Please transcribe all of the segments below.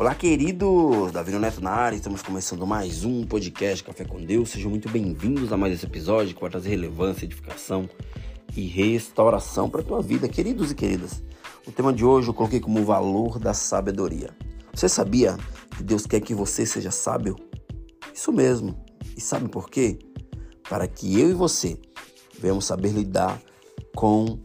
Olá, queridos! Davi Neto na área, estamos começando mais um podcast Café com Deus. Sejam muito bem-vindos a mais esse episódio que vai trazer relevância, edificação e restauração para a tua vida, queridos e queridas. O tema de hoje eu coloquei como o valor da sabedoria. Você sabia que Deus quer que você seja sábio? Isso mesmo. E sabe por quê? Para que eu e você venhamos saber lidar com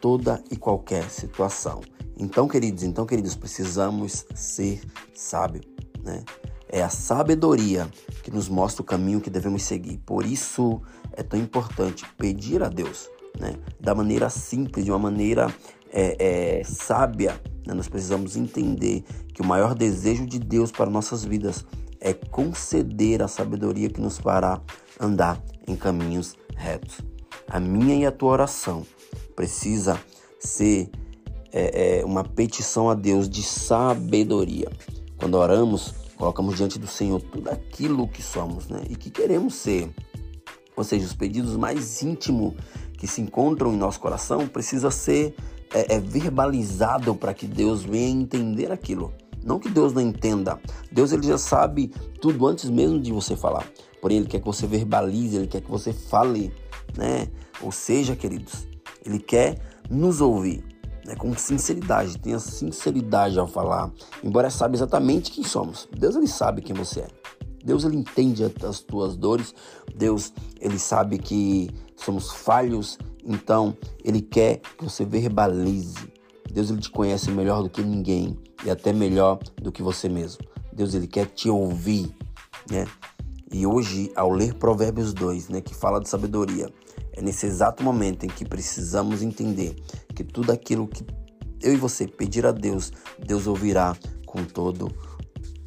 toda e qualquer situação. Então, queridos, então, queridos, precisamos ser sábios, né? É a sabedoria que nos mostra o caminho que devemos seguir. Por isso é tão importante pedir a Deus, né? Da maneira simples, de uma maneira é, é, sábia. Né? Nós precisamos entender que o maior desejo de Deus para nossas vidas é conceder a sabedoria que nos fará andar em caminhos retos. A minha e a tua oração precisa ser é, é uma petição a Deus de sabedoria. Quando oramos, colocamos diante do Senhor tudo aquilo que somos né, e que queremos ser. Ou seja, os pedidos mais íntimos que se encontram em nosso coração precisa ser é, é verbalizado para que Deus venha entender aquilo. Não que Deus não entenda. Deus ele já sabe tudo antes mesmo de você falar. Porém, ele quer que você verbalize, ele quer que você fale, né? Ou seja, queridos, ele quer nos ouvir né, com sinceridade, tenha sinceridade ao falar, embora saiba exatamente quem somos. Deus ele sabe quem você é. Deus ele entende as tuas dores. Deus ele sabe que somos falhos, então ele quer que você verbalize. Deus ele te conhece melhor do que ninguém e até melhor do que você mesmo. Deus ele quer te ouvir, né? E hoje, ao ler Provérbios 2, né, que fala de sabedoria, é nesse exato momento em que precisamos entender que tudo aquilo que eu e você pedir a Deus, Deus ouvirá com todo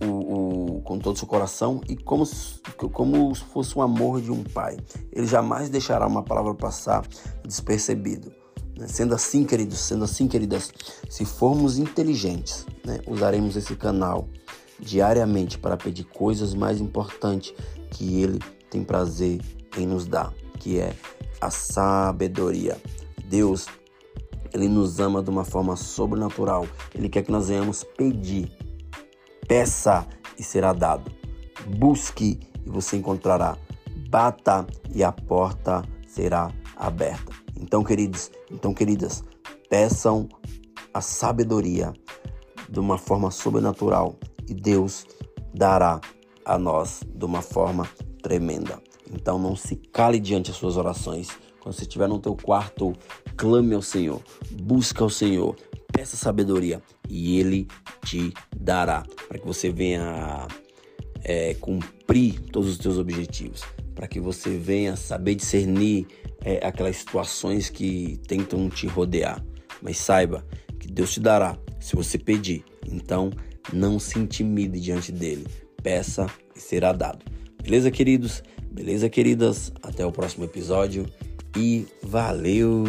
o, o com todo o seu coração e como, como se fosse um amor de um pai. Ele jamais deixará uma palavra passar despercebido. Né? Sendo assim, queridos, sendo assim, queridas, se formos inteligentes, né, usaremos esse canal diariamente para pedir coisas mais importantes que Ele tem prazer em nos dar, que é a sabedoria. Deus, Ele nos ama de uma forma sobrenatural. Ele quer que nós venhamos pedir. Peça e será dado. Busque e você encontrará. Bata e a porta será aberta. Então, queridos, então, queridas, peçam a sabedoria de uma forma sobrenatural e Deus dará a nós de uma forma tremenda. Então não se cale diante das suas orações. Quando você estiver no teu quarto, clame ao Senhor, busca ao Senhor, peça sabedoria e Ele te dará para que você venha é, cumprir todos os teus objetivos, para que você venha saber discernir é, aquelas situações que tentam te rodear. Mas saiba que Deus te dará se você pedir. Então não se intimide diante dele. Peça e será dado. Beleza, queridos? Beleza, queridas? Até o próximo episódio e valeu!